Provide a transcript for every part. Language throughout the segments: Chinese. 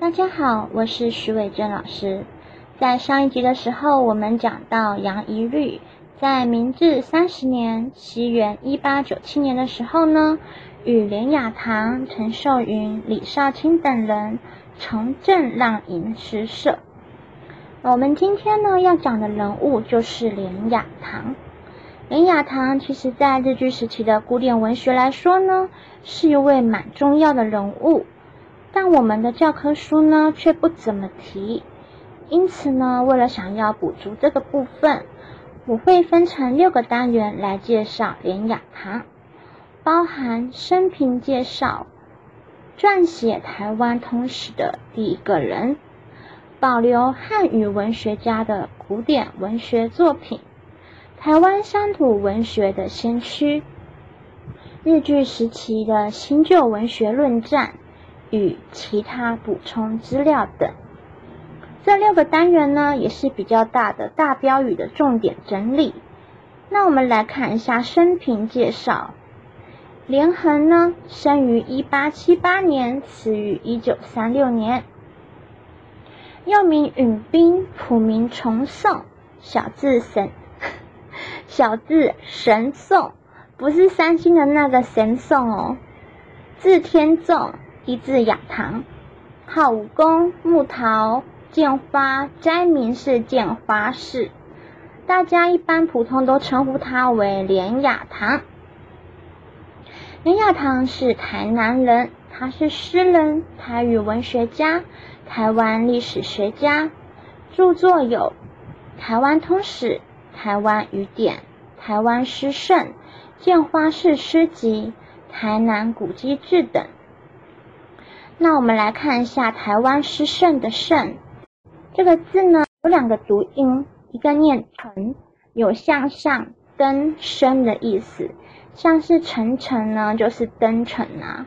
大家好，我是徐伟珍老师。在上一集的时候，我们讲到杨仪律在明治三十年（西元一八九七年）的时候呢，与连雅堂、陈寿云、李少卿等人重振浪吟诗社。我们今天呢要讲的人物就是连雅堂。连雅堂其实在日据时期的古典文学来说呢，是一位蛮重要的人物，但我们的教科书呢却不怎么提。因此呢，为了想要补足这个部分，我会分成六个单元来介绍连雅堂，包含生平介绍、撰写台湾通史的第一个人。保留汉语文学家的古典文学作品，台湾乡土文学的先驱，日据时期的新旧文学论战与其他补充资料等。这六个单元呢，也是比较大的大标语的重点整理。那我们来看一下生平介绍。连横呢，生于一八七八年，死于一九三六年。又名允斌，普名崇颂，小字神，小字神颂，不是三星的那个神颂哦。字天纵，一字雅堂，号武功，木桃，剑花，斋名是剑花氏。大家一般普通都称呼他为连雅堂。连雅堂是台南人，他是诗人、台语文学家。台湾历史学家，著作有《台湾通史》《台湾语典》《台湾诗圣》《建花氏诗集》《台南古迹志》等。那我们来看一下“台湾诗圣”的“圣”这个字呢，有两个读音，一个念“腾”，有向上登升的意思，像是“沉沉”呢，就是登城啊。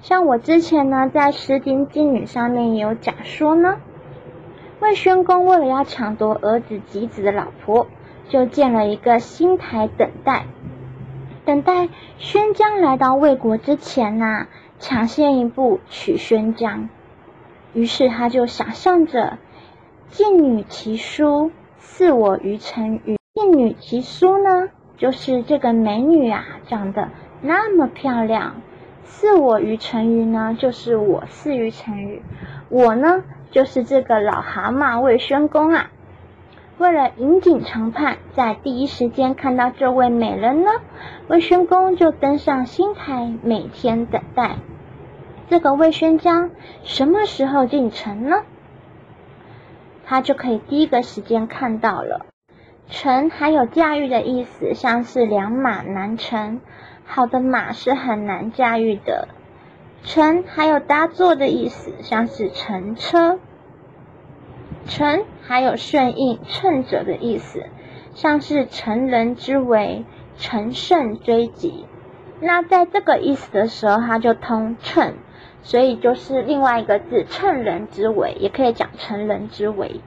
像我之前呢，在《诗经·经语》上面也有讲说呢，魏宣公为了要抢夺儿子吉子的老婆，就建了一个新台等待，等待宣姜来到魏国之前呐，抢先一步取宣章。于是他就想象着“近女其书，似我于成语”。近女其书呢，就是这个美女啊，长得那么漂亮。似我于成语呢，就是我似于成语。我呢，就是这个老蛤蟆魏宣公啊。为了引颈长盼，在第一时间看到这位美人呢，魏宣公就登上新台，每天等待这个魏宣姜什么时候进城呢？他就可以第一个时间看到了。乘还有驾驭的意思，像是良马难乘。好的马是很难驾驭的，乘还有搭坐的意思，像是乘车。乘还有顺应、乘者的意思，像是乘人之危、乘胜追击。那在这个意思的时候，它就通乘，所以就是另外一个字，乘人之危，也可以讲成人之危。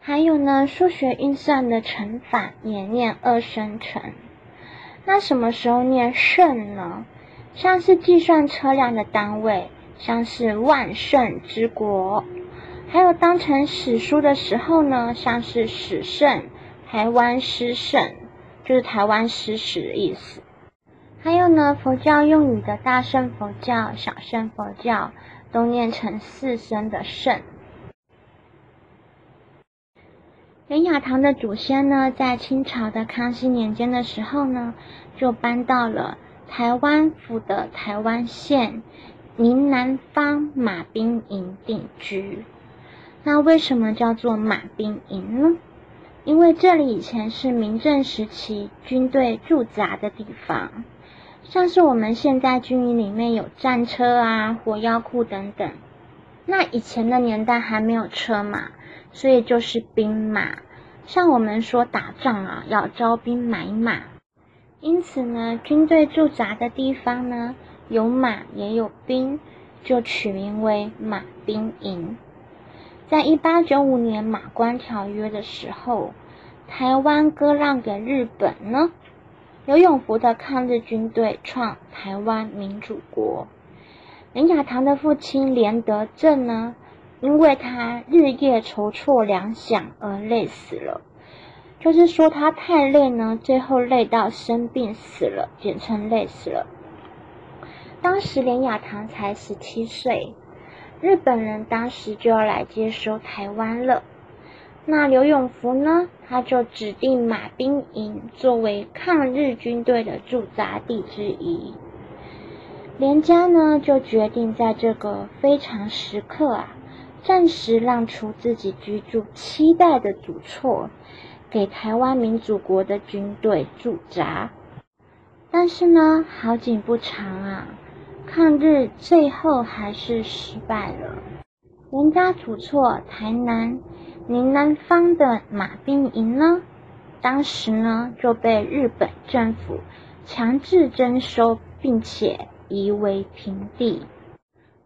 还有呢，数学运算的乘法也念二声乘。那什么时候念胜呢？像是计算车辆的单位，像是万胜之国；还有当成史书的时候呢，像是史胜、台湾诗圣，就是台湾诗史的意思。还有呢，佛教用语的大圣佛教、小圣佛教，都念成四声的胜。连雅堂的祖先呢，在清朝的康熙年间的时候呢，就搬到了台湾府的台湾县宁南方马兵营定居。那为什么叫做马兵营呢？因为这里以前是民政时期军队驻扎的地方，像是我们现在军营里面有战车啊、火药库等等。那以前的年代还没有车马。所以就是兵马，像我们说打仗啊，要招兵买马，因此呢，军队驻扎的地方呢，有马也有兵，就取名为马兵营。在一八九五年马关条约的时候，台湾割让给日本呢，刘永福的抗日军队创台湾民主国。林雅堂的父亲连德正呢。因为他日夜筹措粮饷而累死了。就是说他太累呢，最后累到生病死了，简称累死了。当时连雅堂才十七岁，日本人当时就要来接收台湾了。那刘永福呢，他就指定马兵营作为抗日军队的驻扎地之一。连家呢，就决定在这个非常时刻啊，暂时让出自己居住期待的主厝，给台湾民主国的军队驻扎。但是呢，好景不长啊。抗日最后还是失败了。连家主错台南宁南方的马兵营呢，当时呢就被日本政府强制征收，并且夷为平地，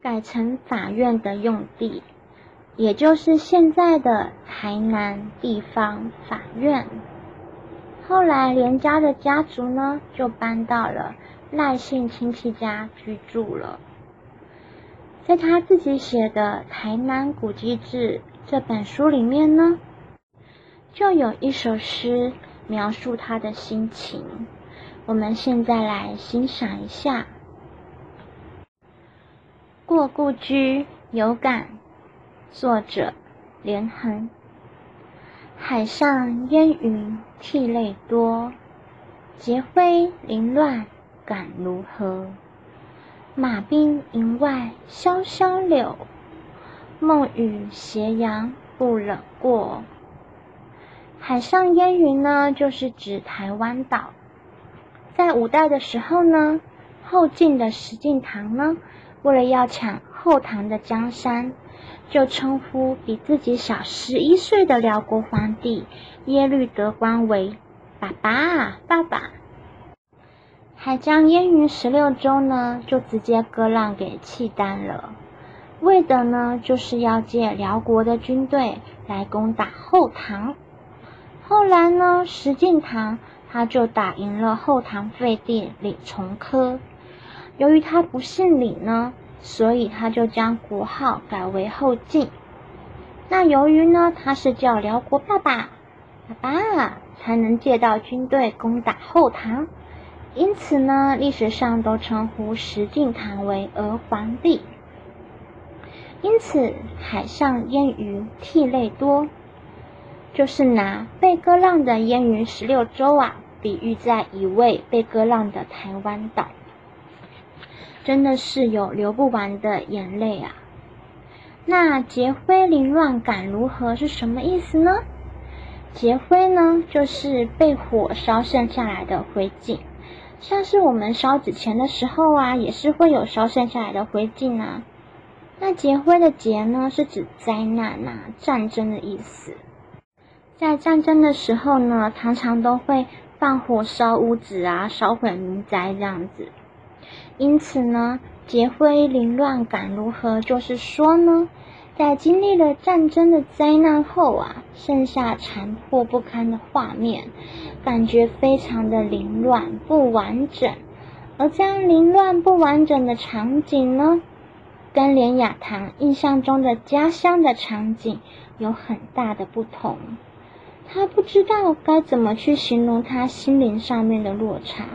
改成法院的用地，也就是现在的台南地方法院。后来连家的家族呢，就搬到了。赖姓亲戚家居住了，在他自己写的《台南古迹志》这本书里面呢，就有一首诗描述他的心情。我们现在来欣赏一下：过故居有感，作者连横。海上烟云涕泪多，劫灰凌乱。感如何？马兵营外潇湘柳，梦与斜阳不冷过。海上烟云呢，就是指台湾岛。在五代的时候呢，后晋的石敬瑭呢，为了要抢后唐的江山，就称呼比自己小十一岁的辽国皇帝耶律德光为爸爸，爸爸。还将烟云十六州呢，就直接割让给契丹了，为的呢，就是要借辽国的军队来攻打后唐。后来呢，石敬瑭他就打赢了后唐废帝李从珂，由于他不姓李呢，所以他就将国号改为后晋。那由于呢，他是叫辽国爸爸，爸爸才能借到军队攻打后唐。因此呢，历史上都称呼石敬瑭为儿皇帝。因此，海上烟云涕泪多，就是拿被割让的烟云十六州啊，比喻在一位被割让的台湾岛，真的是有流不完的眼泪啊。那劫灰凌乱感如何是什么意思呢？劫灰呢，就是被火烧剩下来的灰烬。像是我们烧纸钱的时候啊，也是会有烧剩下来的灰烬啊。那劫灰的劫呢，是指灾难呐、战争的意思。在战争的时候呢，常常都会放火烧屋子啊，烧毁民宅这样子。因此呢，劫灰凌乱感如何？就是说呢。在经历了战争的灾难后啊，剩下残破不堪的画面，感觉非常的凌乱不完整。而这样凌乱不完整的场景呢，跟连雅堂印象中的家乡的场景有很大的不同。他不知道该怎么去形容他心灵上面的落差，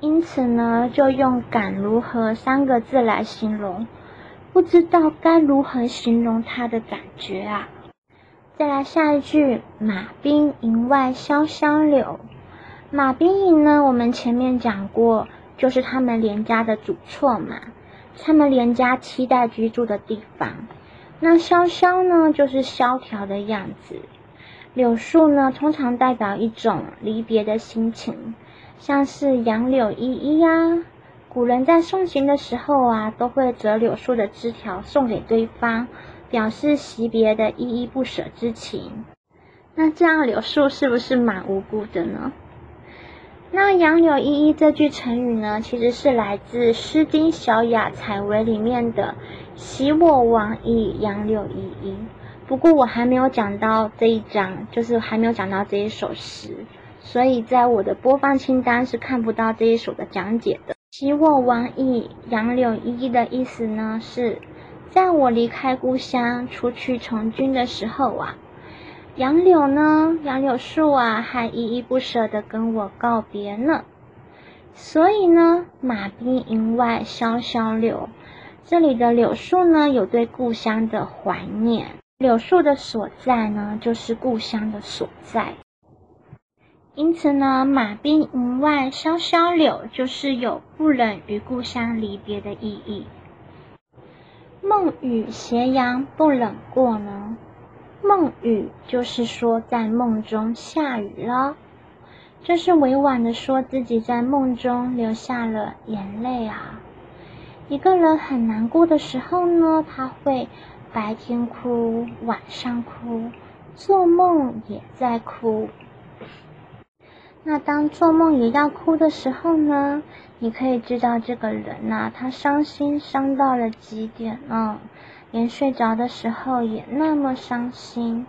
因此呢，就用“感如何”三个字来形容。不知道该如何形容他的感觉啊！再来下一句：马兵营外潇湘柳。马兵营呢，我们前面讲过，就是他们连家的主厝嘛，他们连家期待居住的地方。那萧萧呢，就是萧条的样子。柳树呢，通常代表一种离别的心情，像是杨柳依依呀。古人在送行的时候啊，都会折柳树的枝条送给对方，表示惜别的依依不舍之情。那这样柳树是不是蛮无辜的呢？那杨柳依依这句成语呢，其实是来自《诗经·小雅·采薇》里面的“昔我往矣，杨柳依依”。不过我还没有讲到这一章，就是还没有讲到这一首诗，所以在我的播放清单是看不到这一首的讲解的。昔我往矣，杨柳依依的意思呢是，在我离开故乡出去从军的时候啊，杨柳呢，杨柳树啊，还依依不舍地跟我告别呢。所以呢，马兵营外萧萧柳，这里的柳树呢，有对故乡的怀念。柳树的所在呢，就是故乡的所在。因此呢，马兵营外萧萧柳，就是有不忍与故乡离别的意义。梦雨斜阳不冷过呢？梦雨就是说在梦中下雨了。这是委婉的说自己在梦中流下了眼泪啊。一个人很难过的时候呢，他会白天哭，晚上哭，做梦也在哭。那当做梦也要哭的时候呢，你可以知道这个人呐，他伤心伤到了极点了，连睡着的时候也那么伤心。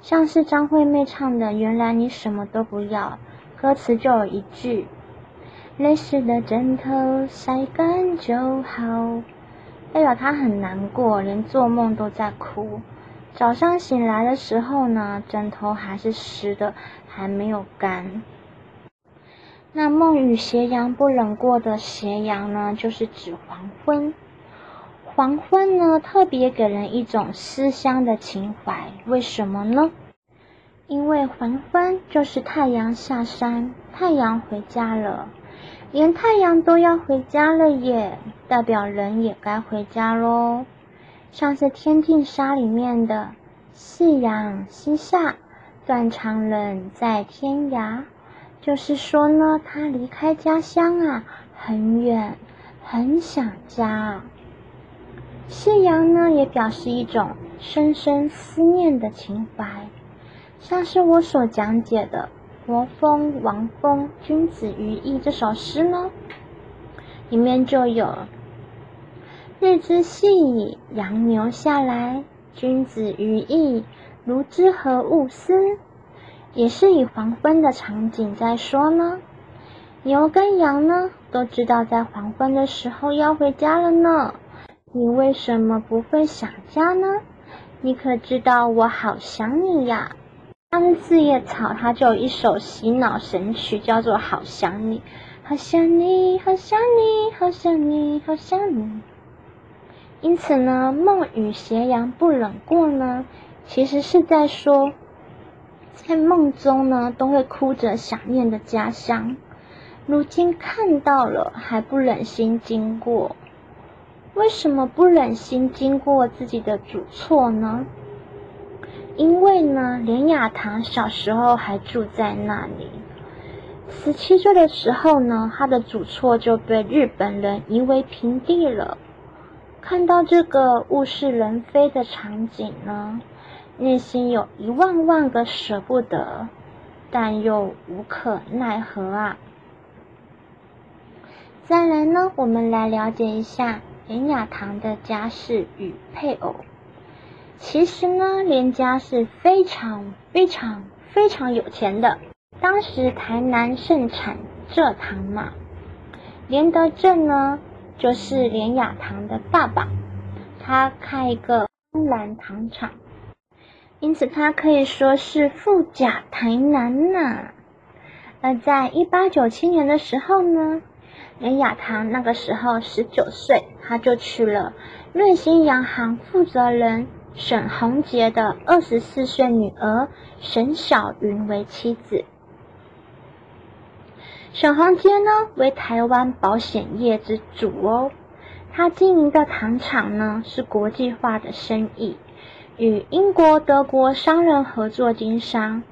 像是张惠妹唱的《原来你什么都不要》，歌词就有一句：“泪湿的枕头晒干就好。”代表她很难过，连做梦都在哭。早上醒来的时候呢，枕头还是湿的，还没有干。那梦雨斜阳不冷过的斜阳呢，就是指黄昏。黄昏呢，特别给人一种思乡的情怀。为什么呢？因为黄昏就是太阳下山，太阳回家了，连太阳都要回家了耶，代表人也该回家喽。像是《天净沙》里面的“夕阳西下，断肠人在天涯”，就是说呢，他离开家乡啊，很远，很想家。夕阳呢，也表示一种深深思念的情怀，像是我所讲解的国风王风《君子于义》这首诗呢，里面就有“日之夕矣，杨牛下来，君子于义，如之何物思？”也是以黄昏的场景在说呢。牛跟羊呢，都知道在黄昏的时候要回家了呢。你为什么不会想家呢？你可知道我好想你呀！像四叶草，它就有一首洗脑神曲，叫做《好想你》，好想你，好想你，好想你，好想你。因此呢，梦与斜阳不冷过呢，其实是在说，在梦中呢，都会哭着想念的家乡，如今看到了，还不忍心经过。为什么不忍心经过自己的祖厝呢？因为呢，连雅堂小时候还住在那里。十七岁的时候呢，他的祖厝就被日本人夷为平地了。看到这个物是人非的场景呢，内心有一万万个舍不得，但又无可奈何啊。再来呢，我们来了解一下。连雅堂的家世与配偶，其实呢，连家是非常非常非常有钱的。当时台南盛产蔗糖嘛，连德正呢就是连雅堂的爸爸，他开一个丰兰糖厂，因此他可以说是富甲台南呐。而在一八九七年的时候呢。连雅堂那个时候十九岁，他就娶了瑞星洋行负责人沈宏杰的二十四岁女儿沈小云为妻子。沈宏杰呢，为台湾保险业之主哦，他经营的糖厂呢是国际化的生意，与英国、德国商人合作经商。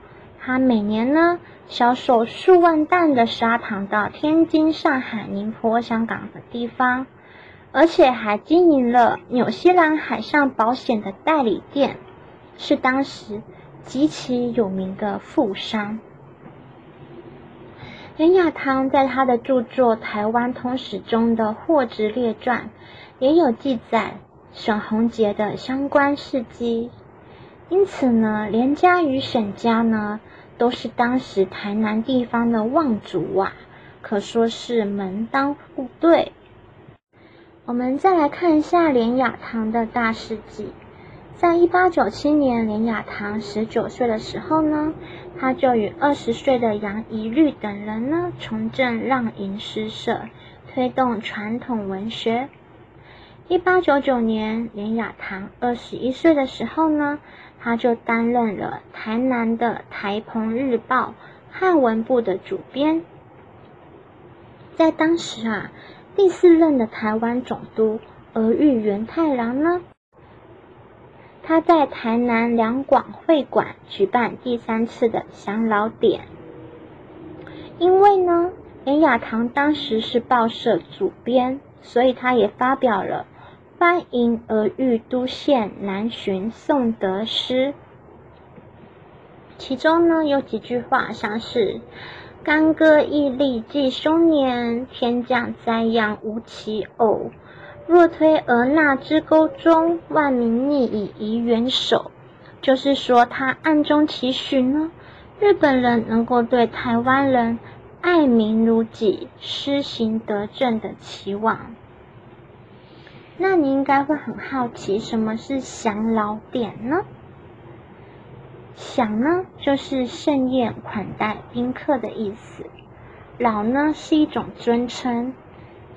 他每年呢。销售数万担的砂糖到天津、上海、宁波、香港等地方，而且还经营了纽西兰海上保险的代理店，是当时极其有名的富商。连雅堂在他的著作《台湾通史》中的货殖列传也有记载沈宏杰的相关事迹，因此呢，连家与沈家呢。都是当时台南地方的望族啊，可说是门当户对。我们再来看一下连雅堂的大事记。在一八九七年，连雅堂十九岁的时候呢，他就与二十岁的杨仪律等人呢，重振浪吟诗社，推动传统文学。一八九九年，连雅堂二十一岁的时候呢，他就担任了台南的《台澎日报》汉文部的主编。在当时啊，第四任的台湾总督俄玉元太郎呢。他在台南两广会馆举办第三次的降老典，因为呢，袁雅堂当时是报社主编，所以他也发表了欢迎俄豫都县南巡颂德诗，其中呢有几句话像是“干戈屹立继兄年，天降灾殃无其偶”。若推俄那之沟中，万民逆以遗元首，就是说他暗中期许呢，日本人能够对台湾人爱民如己、施行德政的期望。那你应该会很好奇，什么是降老典呢？享呢，就是盛宴款待宾客的意思；老呢，是一种尊称。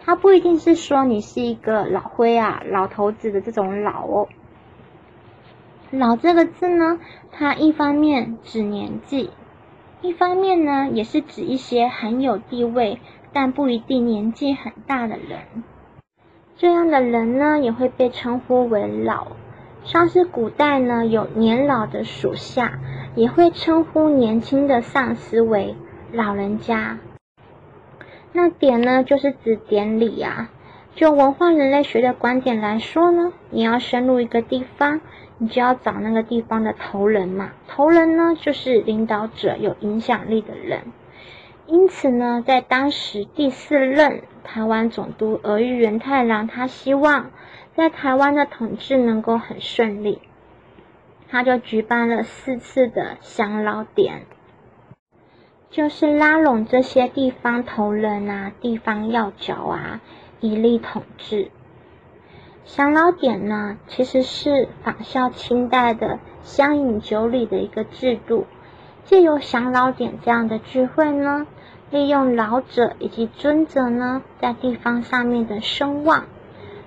它不一定是说你是一个老灰啊、老头子的这种老哦。老这个字呢，它一方面指年纪，一方面呢也是指一些很有地位但不一定年纪很大的人。这样的人呢，也会被称呼为老。像是古代呢，有年老的属下，也会称呼年轻的上司为老人家。那典呢，就是指典礼啊。就文化人类学的观点来说呢，你要深入一个地方，你就要找那个地方的头人嘛。头人呢，就是领导者、有影响力的人。因此呢，在当时第四任台湾总督俄玉元太郎，他希望在台湾的统治能够很顺利，他就举办了四次的降老典。就是拉拢这些地方头人啊、地方要角啊，以利统治。降老典呢，其实是仿效清代的乡饮酒礼的一个制度，借由降老典这样的聚会呢，利用老者以及尊者呢在地方上面的声望，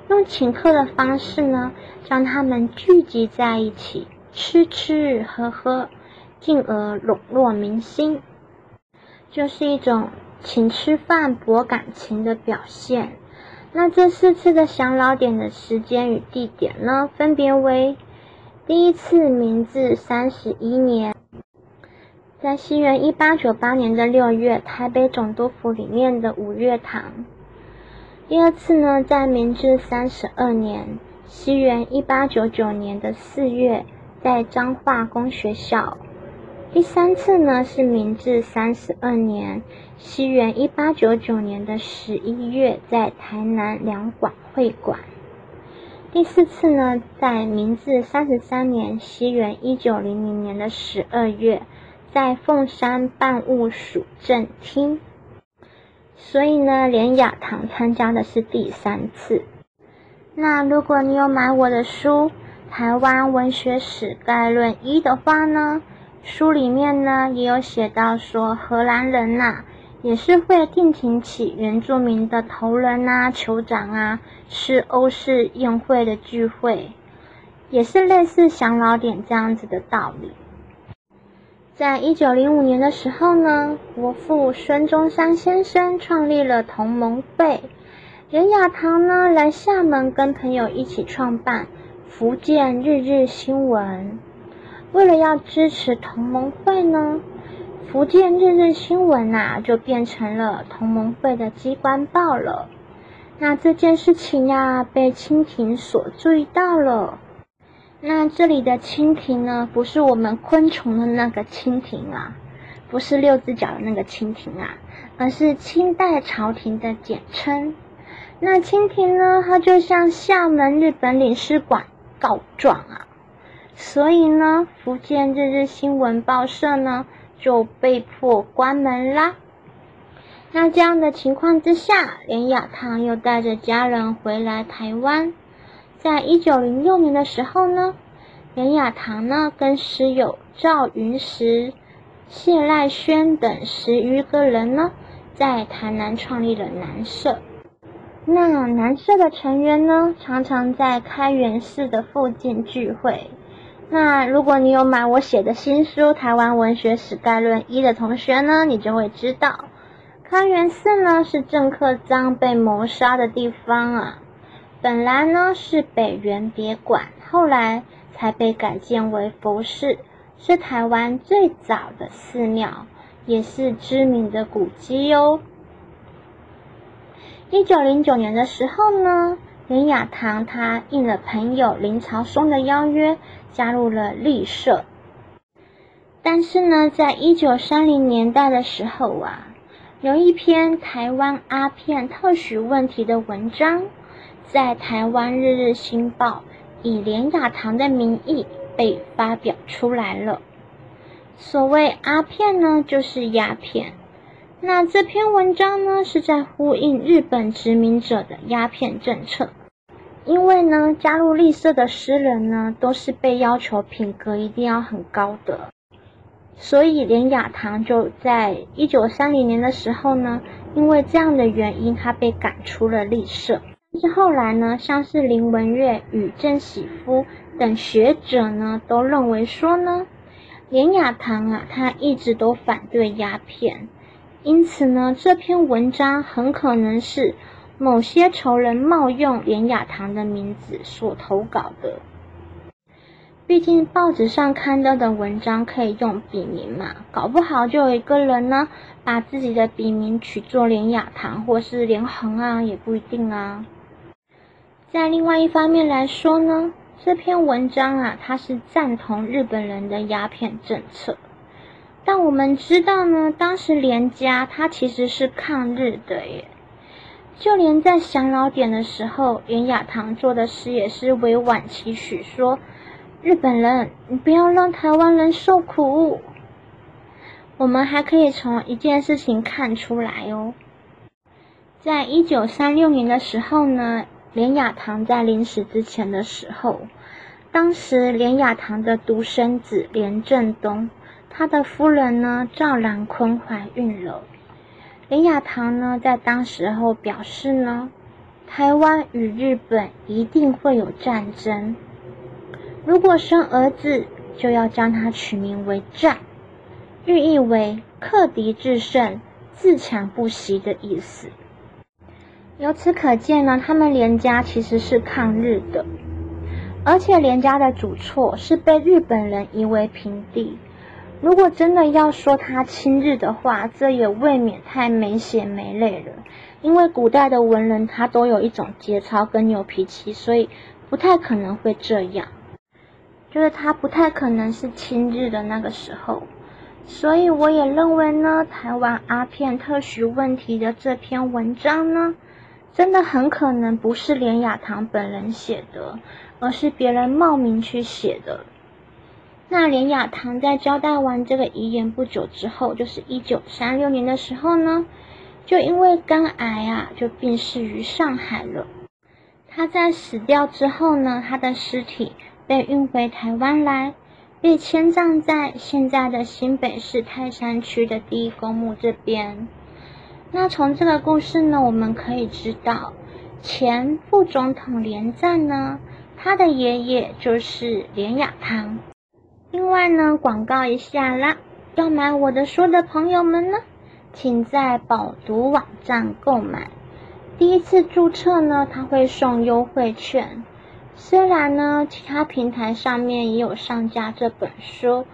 用请客的方式呢，将他们聚集在一起，吃吃喝喝，进而笼络民心。就是一种请吃饭博感情的表现。那这四次的降老典的时间与地点呢，分别为：第一次明治三十一年，在西元一八九八年的六月，台北总督府里面的五月堂；第二次呢，在明治三十二年，西元一八九九年的四月，在彰化公学校。第三次呢是明治三十二年，西元一八九九年的十一月，在台南两广会馆。第四次呢，在明治三十三年，西元一九零零年的十二月，在凤山办务署正厅。所以呢，连雅堂参加的是第三次。那如果你有买我的书《台湾文学史概论一》的话呢？书里面呢也有写到说，荷兰人呐也是会定情起原住民的头人啊、酋长啊，是欧式宴会的聚会，也是类似降老点这样子的道理。在一九零五年的时候呢，国父孙中山先生创立了同盟会，任雅堂呢来厦门跟朋友一起创办福建日日新闻。为了要支持同盟会呢，福建日日新闻啊就变成了同盟会的机关报了。那这件事情呀被清廷所注意到了。那这里的蜻蜓呢，不是我们昆虫的那个蜻蜓啊，不是六只脚的那个蜻蜓啊，而是清代朝廷的简称。那蜻蜓呢，它就向厦门日本领事馆告状啊。所以呢，福建日日新闻报社呢就被迫关门啦。那这样的情况之下，连雅堂又带着家人回来台湾。在一九零六年的时候呢，袁雅堂呢跟师友赵云石、谢赖轩等十余个人呢，在台南创立了南社。那南社的成员呢，常常在开元寺的附近聚会。那如果你有买我写的新书《台湾文学史概论一》的同学呢，你就会知道。开元寺呢是郑克臧被谋杀的地方啊，本来呢是北园别馆，后来才被改建为佛寺，是台湾最早的寺庙，也是知名的古迹哟。一九零九年的时候呢，林雅堂他应了朋友林朝松的邀约，加入了立社。但是呢，在一九三零年代的时候啊。有一篇台湾阿片特许问题的文章，在台湾日日新报以连雅堂的名义被发表出来了。所谓阿片呢，就是鸦片。那这篇文章呢，是在呼应日本殖民者的鸦片政策。因为呢，加入绿色的诗人呢，都是被要求品格一定要很高的。所以，连雅堂就在一九三零年的时候呢，因为这样的原因，他被赶出了立社。但是后来呢，像是林文月与郑喜夫等学者呢，都认为说呢，连雅堂啊，他一直都反对鸦片，因此呢，这篇文章很可能是某些仇人冒用连雅堂的名字所投稿的。毕竟报纸上刊登的文章可以用笔名嘛，搞不好就有一个人呢，把自己的笔名取作连雅堂或是连横啊，也不一定啊。在另外一方面来说呢，这篇文章啊，它是赞同日本人的鸦片政策，但我们知道呢，当时连家他其实是抗日的耶，就连在降老点的时候，连雅堂做的诗也是委婉期许说。日本人，你不要让台湾人受苦。我们还可以从一件事情看出来哦，在一九三六年的时候呢，连雅堂在临死之前的时候，当时连雅堂的独生子连振东，他的夫人呢赵兰坤怀孕了。连雅堂呢在当时候表示呢，台湾与日本一定会有战争。如果生儿子，就要将他取名为战，寓意为克敌制胜、自强不息的意思。由此可见呢，他们连家其实是抗日的，而且连家的主错是被日本人夷为平地。如果真的要说他亲日的话，这也未免太没血没泪了。因为古代的文人他都有一种节操跟牛脾气，所以不太可能会这样。就是他不太可能是亲日的那个时候，所以我也认为呢，台湾阿片特许问题的这篇文章呢，真的很可能不是连雅堂本人写的，而是别人冒名去写的。那连雅堂在交代完这个遗言不久之后，就是一九三六年的时候呢，就因为肝癌啊，就病逝于上海了。他在死掉之后呢，他的尸体。被运回台湾来，被迁葬在现在的新北市泰山区的第一公墓这边。那从这个故事呢，我们可以知道，前副总统连战呢，他的爷爷就是连雅堂。另外呢，广告一下啦，要买我的书的朋友们呢，请在宝读网站购买。第一次注册呢，他会送优惠券。虽然呢，其他平台上面也有上架这本书，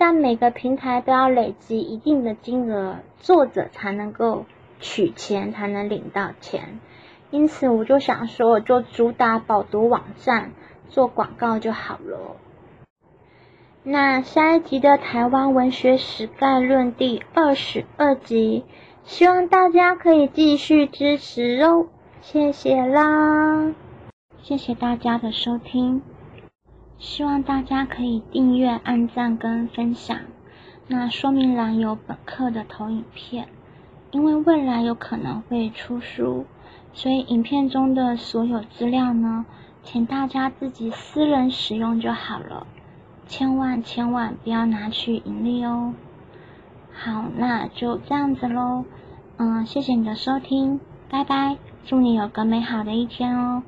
但每个平台都要累积一定的金额，作者才能够取钱，才能领到钱。因此，我就想说，我就主打饱读网站做广告就好了。那下一集的台湾文学史概论第二十二集，希望大家可以继续支持哦，谢谢啦。谢谢大家的收听，希望大家可以订阅、按赞跟分享。那说明栏有本课的投影片，因为未来有可能会出书，所以影片中的所有资料呢，请大家自己私人使用就好了，千万千万不要拿去盈利哦。好，那就这样子喽，嗯，谢谢你的收听，拜拜，祝你有个美好的一天哦。